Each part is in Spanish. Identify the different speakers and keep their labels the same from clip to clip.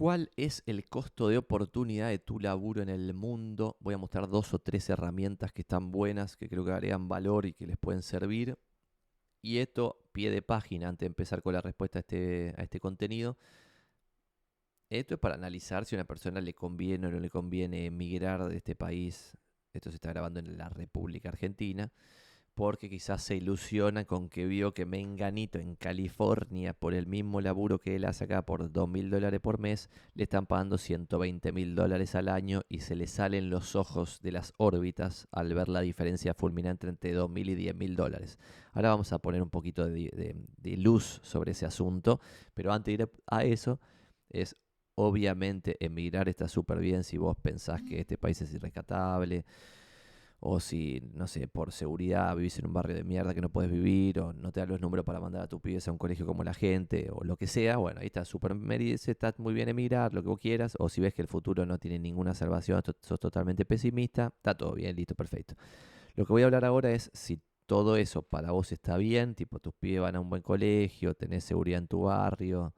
Speaker 1: ¿Cuál es el costo de oportunidad de tu laburo en el mundo? Voy a mostrar dos o tres herramientas que están buenas, que creo que agregan valor y que les pueden servir. Y esto, pie de página, antes de empezar con la respuesta a este, a este contenido. Esto es para analizar si a una persona le conviene o no le conviene emigrar de este país. Esto se está grabando en la República Argentina porque quizás se ilusiona con que vio que Menganito en California, por el mismo laburo que él hace acá por 2 mil dólares por mes, le están pagando 120 mil dólares al año y se le salen los ojos de las órbitas al ver la diferencia fulminante entre 2 mil y 10 mil dólares. Ahora vamos a poner un poquito de, luz sobre ese asunto, pero antes de ir a eso, es obviamente emigrar está súper bien si vos pensás que este país es irrescatable o si, no sé, por seguridad vivís en un barrio de mierda que no puedes vivir, o no te dan los números para mandar a tu pibes a un colegio como la gente, o lo que sea, bueno, ahí está súper merece, está muy bien emigrar, lo que vos quieras, o si ves que el futuro no tiene ninguna salvación, sos totalmente pesimista, está todo bien, listo, perfecto. Lo que voy a hablar ahora es si todo eso para vos está bien, tipo tus pibes van a un buen colegio, tenés seguridad en tu barrio,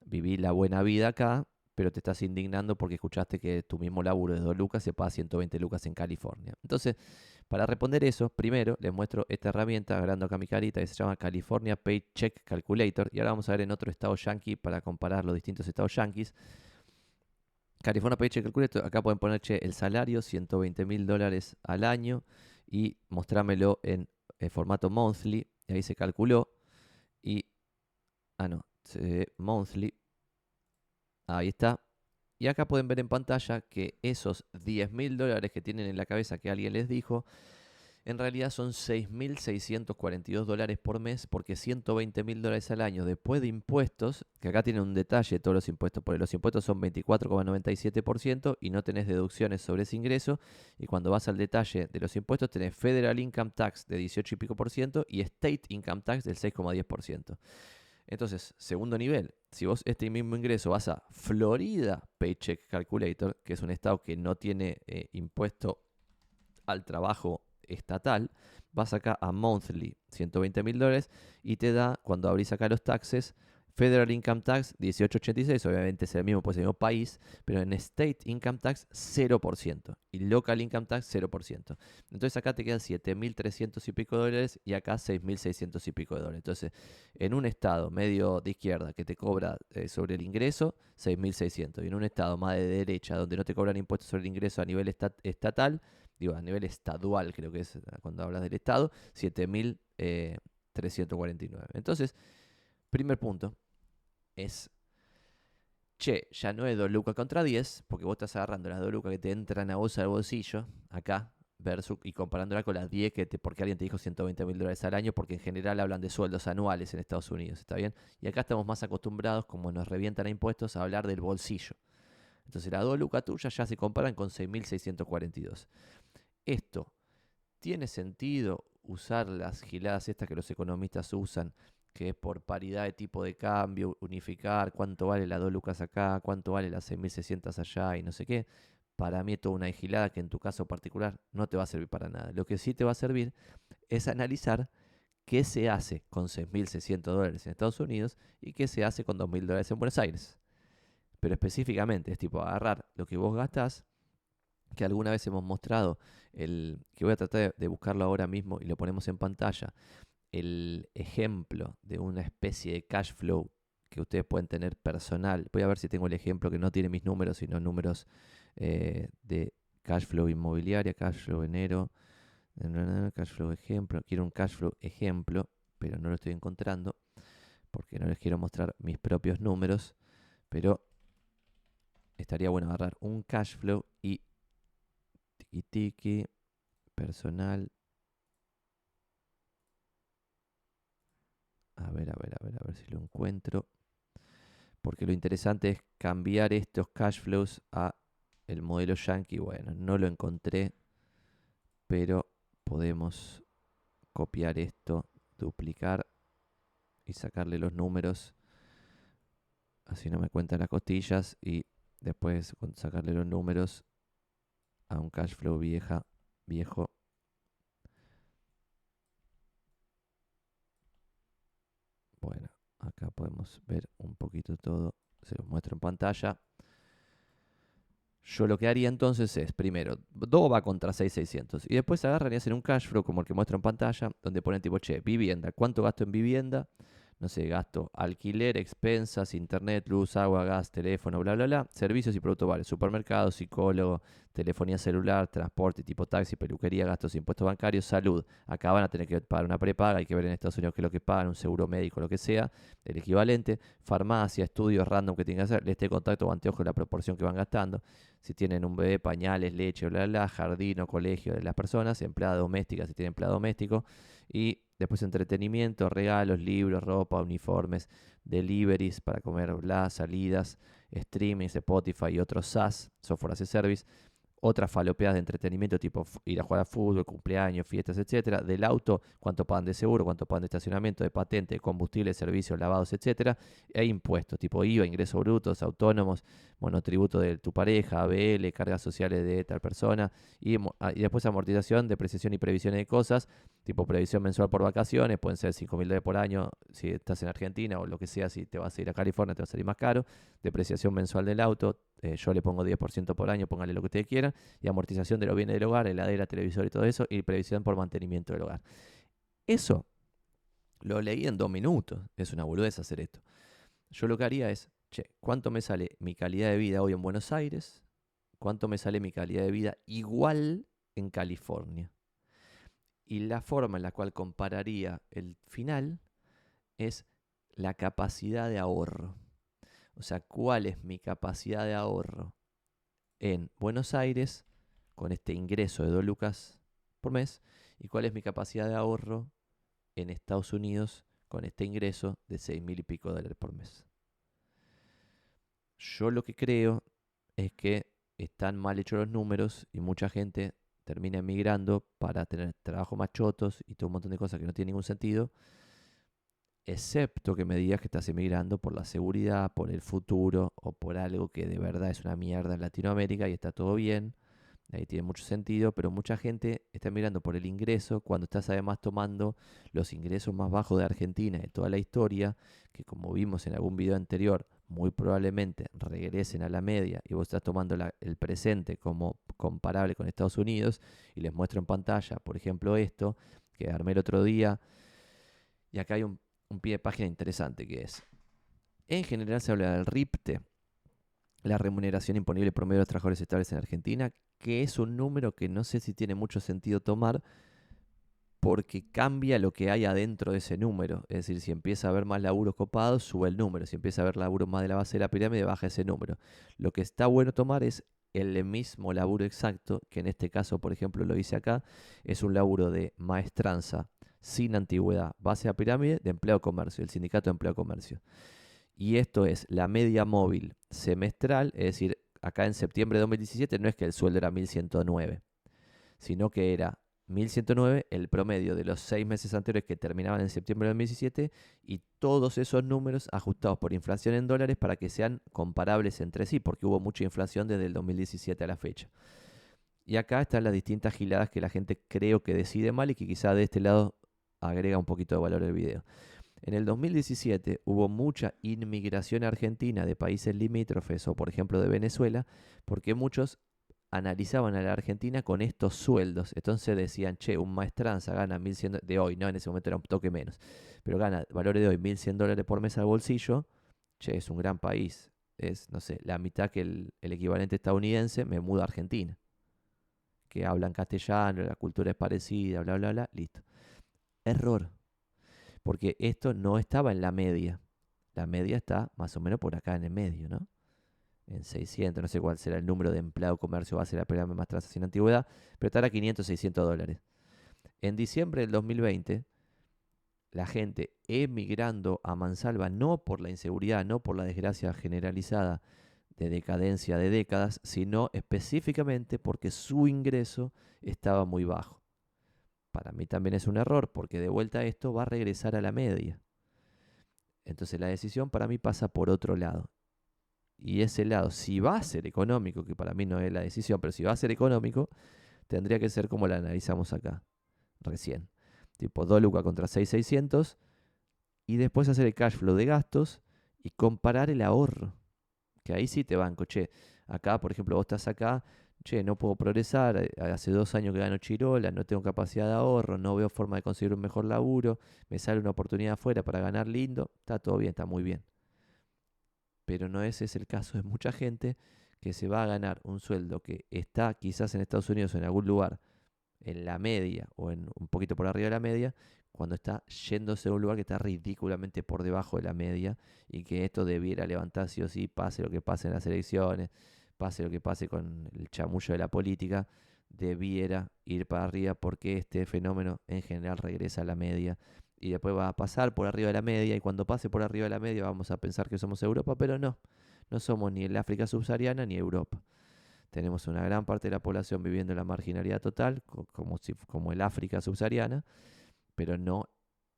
Speaker 1: vivís la buena vida acá, pero te estás indignando porque escuchaste que tu mismo laburo de 2 lucas se paga 120 lucas en California. Entonces, para responder eso, primero les muestro esta herramienta, agarrando acá mi carita, que se llama California Paycheck Calculator. Y ahora vamos a ver en otro estado yankee para comparar los distintos estados yankees. California Paycheck Calculator, acá pueden poner el salario, 120 mil dólares al año, y mostrármelo en, formato monthly. Y ahí se calculó. Y, ah, no, monthly Ahí está. Y acá pueden ver en pantalla que esos 10 mil dólares que tienen en la cabeza que alguien les dijo, en realidad son 6.642 dólares por mes porque 120 mil dólares al año después de impuestos, que acá tienen un detalle todos los impuestos, porque los impuestos son 24,97% y no tenés deducciones sobre ese ingreso. Y cuando vas al detalle de los impuestos tenés Federal Income Tax de 18 y pico por ciento y State Income Tax del 6,10%. Entonces, segundo nivel, si vos este mismo ingreso vas a Florida Paycheck Calculator, que es un estado que no tiene eh, impuesto al trabajo estatal, vas acá a Monthly, 120 mil dólares, y te da, cuando abrís acá los taxes, Federal Income Tax 1886, obviamente es el mismo, pues el mismo país, pero en State Income Tax 0% y Local Income Tax 0%. Entonces acá te quedan 7.300 y pico dólares y acá 6.600 y pico de dólares. Entonces, en un estado medio de izquierda que te cobra eh, sobre el ingreso, 6.600. Y en un estado más de derecha donde no te cobran impuestos sobre el ingreso a nivel estatal, digo, a nivel estadual creo que es cuando hablas del estado, 7.349. Eh, Entonces, Primer punto es, che, ya no es 2 lucas contra 10, porque vos estás agarrando las 2 lucas que te entran a vos al bolsillo, acá, versus, y comparándola con las 10 que te, porque alguien te dijo 120 mil dólares al año, porque en general hablan de sueldos anuales en Estados Unidos, ¿está bien? Y acá estamos más acostumbrados, como nos revientan a impuestos, a hablar del bolsillo. Entonces las 2 lucas tuyas ya se comparan con 6.642. Esto, ¿tiene sentido usar las giladas estas que los economistas usan que es por paridad de tipo de cambio, unificar cuánto vale la 2 lucas acá, cuánto vale las 6.600 allá y no sé qué. Para mí es toda una vigilada que en tu caso particular no te va a servir para nada. Lo que sí te va a servir es analizar qué se hace con 6.600 dólares en Estados Unidos y qué se hace con 2.000 dólares en Buenos Aires. Pero específicamente es tipo agarrar lo que vos gastás, que alguna vez hemos mostrado, el, que voy a tratar de buscarlo ahora mismo y lo ponemos en pantalla, el ejemplo de una especie de cash flow que ustedes pueden tener personal. Voy a ver si tengo el ejemplo que no tiene mis números, sino números eh, de cash flow inmobiliaria, cash flow enero, cash flow ejemplo. Quiero un cash flow ejemplo, pero no lo estoy encontrando porque no les quiero mostrar mis propios números, pero estaría bueno agarrar un cash flow y tiki tiki personal A ver, a ver, a ver, a ver si lo encuentro. Porque lo interesante es cambiar estos cash flows a el modelo Yankee. Bueno, no lo encontré, pero podemos copiar esto, duplicar y sacarle los números. Así no me cuentan las costillas y después sacarle los números a un cash flow vieja, viejo Acá podemos ver un poquito todo, se los muestro en pantalla. Yo lo que haría entonces es, primero, DOVA contra 6600 y después agarraría hacer un cash flow como el que muestro en pantalla, donde ponen tipo, che, vivienda, ¿cuánto gasto en vivienda? No sé, gasto alquiler, expensas, internet, luz, agua, gas, teléfono, bla, bla, bla, servicios y productos varios, supermercado, psicólogo, telefonía celular, transporte tipo taxi, peluquería, gastos, impuestos bancarios, salud. Acá van a tener que pagar una prepaga, hay que ver en Estados Unidos qué es lo que pagan, un seguro médico, lo que sea, el equivalente, farmacia, estudios random que tienen que hacer, este contacto o anteojo, la proporción que van gastando, si tienen un bebé, pañales, leche, bla, bla, jardín o colegio de las personas, empleada doméstica, si tienen empleado doméstico, y Después entretenimiento, regalos, libros, ropa, uniformes, deliveries para comer, bla, salidas, streaming, Spotify y otros SaaS, software as a service otras falopeas de entretenimiento, tipo ir a jugar a fútbol, cumpleaños, fiestas, etcétera. Del auto, cuánto pagan de seguro, cuánto pagan de estacionamiento, de patente, combustible, servicios, lavados, etcétera. E impuestos, tipo IVA, ingresos brutos, autónomos, monotributo de tu pareja, ABL, cargas sociales de tal persona. Y, ah, después amortización, depreciación y previsiones de cosas, tipo previsión mensual por vacaciones, pueden ser 5 mil dólares por año si estás en Argentina o lo que sea, si te vas a ir a California te va a salir más caro. Depreciación mensual del auto, eh, yo le pongo 10% por año, póngale lo que ustedes quieran, y amortización de los bienes del hogar, heladera, televisor y todo eso, y previsión por mantenimiento del hogar. Eso lo leí en dos minutos, es una boludez hacer esto. Yo lo que haría es, che, ¿cuánto me sale mi calidad de vida hoy en Buenos Aires? ¿Cuánto me sale mi calidad de vida igual en California? Y la forma en la cual compararía el final es la capacidad de ahorro. O sea, cuál es mi capacidad de ahorro en Buenos Aires con este ingreso de 2 lucas por mes y cuál es mi capacidad de ahorro en Estados Unidos con este ingreso de 6 mil y pico dólares por mes. Yo lo que creo es que están mal hechos los números y mucha gente termina emigrando para tener trabajo más chotos y todo un montón de cosas que no tienen ningún sentido excepto que me digas que estás emigrando por la seguridad, por el futuro o por algo que de verdad es una mierda en Latinoamérica y está todo bien. Ahí tiene mucho sentido, pero mucha gente está emigrando por el ingreso cuando estás además tomando los ingresos más bajos de Argentina de toda la historia, que como vimos en algún video anterior, muy probablemente regresen a la media y vos estás tomando el presente como comparable con Estados Unidos y les muestro en pantalla, por ejemplo, esto que armé el otro día. Y acá hay un un pie de página interesante que es, en general se habla del RIPTE, la remuneración imponible promedio de los trabajadores estables en Argentina, que es un número que no sé si tiene mucho sentido tomar porque cambia lo que hay adentro de ese número. Es decir, si empieza a haber más laburos copados, sube el número. Si empieza a haber laburos más de la base de la pirámide, baja ese número. Lo que está bueno tomar es el mismo laburo exacto, que en este caso, por ejemplo, lo hice acá, es un laburo de maestranza sin antigüedad, base a pirámide de empleo comercio, el sindicato de empleo comercio. Y esto es la media móvil semestral, es decir, acá en septiembre de 2017 no es que el sueldo era 1109, sino que era 1109 el promedio de los seis meses anteriores que terminaban en septiembre de 2017 y todos esos números ajustados por inflación en dólares para que sean comparables entre sí, porque hubo mucha inflación desde el 2017 a la fecha. Y acá están las distintas giladas que la gente creo que decide mal y que quizá de este lado agrega un poquito de valor el video. En el 2017 hubo mucha inmigración argentina de países limítrofes o por ejemplo de Venezuela porque muchos analizaban a la Argentina con estos sueldos. Entonces decían, che, un maestranza gana 1.100 de hoy, no, en ese momento era un toque menos, pero gana valores de hoy 1.100 dólares por mes al bolsillo. Che, es un gran país. Es, no sé, la mitad que el, el equivalente estadounidense, me muda a Argentina. Que hablan castellano, la cultura es parecida, bla, bla, bla, listo. Error. Porque esto no estaba en la media. La media está más o menos por acá en el medio, ¿no? En 600, no sé cuál será el número de empleado comercio a ser la primera más tras sin antigüedad, pero estará a 500, 600 dólares. En diciembre del 2020, la gente emigrando a Mansalva no por la inseguridad, no por la desgracia generalizada de decadencia de décadas, sino específicamente porque su ingreso estaba muy bajo. Para mí también es un error, porque de vuelta esto va a regresar a la media. Entonces la decisión para mí pasa por otro lado. Y ese lado, si va a ser económico, que para mí no es la decisión, pero si va a ser económico, tendría que ser como la analizamos acá, recién. Tipo 2 lucas contra 6,600. Y después hacer el cash flow de gastos y comparar el ahorro. Que ahí sí te banco, che, acá, por ejemplo, vos estás acá, che, no puedo progresar, eh, hace dos años que gano chirola, no tengo capacidad de ahorro, no veo forma de conseguir un mejor laburo, me sale una oportunidad afuera para ganar lindo, está todo bien, está muy bien. Pero no ese es el caso de mucha gente que se va a ganar un sueldo que está quizás en Estados Unidos o en algún lugar en la media o en un poquito por arriba de la media, cuando está yéndose a un lugar que está ridículamente por debajo de la media y que esto debiera levantar sí o sí, pase lo que pase en las elecciones, pase lo que pase con el chamullo de la política, debiera ir para arriba porque este fenómeno en general regresa a la media y después va a pasar por arriba de la media y cuando pase por arriba de la media vamos a pensar que somos Europa, pero no, no somos ni el África subsahariana ni Europa. Tenemos una gran parte de la población viviendo en la marginalidad total, como, si, como el África subsahariana, pero no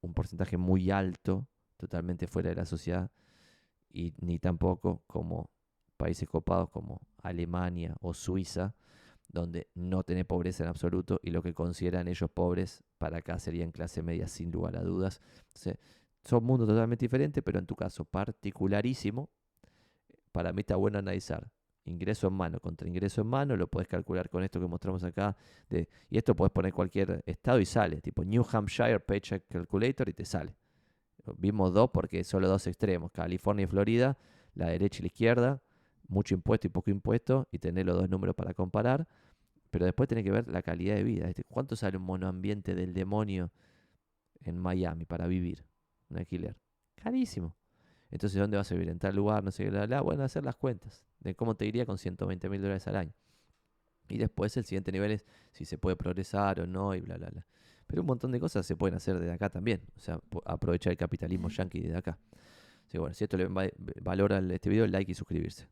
Speaker 1: un porcentaje muy alto, totalmente fuera de la sociedad, y ni tampoco como países copados como Alemania o Suiza, donde no tiene pobreza en absoluto y lo que consideran ellos pobres para acá serían clase media sin lugar a dudas. son mundos totalmente diferentes, pero en tu caso particularísimo, para mí está bueno analizar ingreso en mano contra ingreso en mano, lo puedes calcular con esto que mostramos acá. Y esto puedes poner cualquier estado y sale, tipo New Hampshire Paycheck Calculator y te sale. Vimos dos porque solo dos extremos, California y Florida, la derecha y la izquierda, mucho impuesto y poco impuesto, y tener los dos números para comparar. Pero después tenés que ver la calidad de vida. ¿Cuánto sale un monoambiente del demonio en Miami para vivir? Un alquiler. Carísimo. Entonces, ¿dónde vas a vivir? En tal lugar, no sé qué, bla, bla. Bueno, hacer las cuentas de cómo te iría con 120 mil dólares al año. Y después el siguiente nivel es si se puede progresar o no y bla, bla, bla. Pero un montón de cosas se pueden hacer desde acá también. O sea, aprovechar el capitalismo yankee desde acá. Así bueno, si esto le valora este video, like y suscribirse.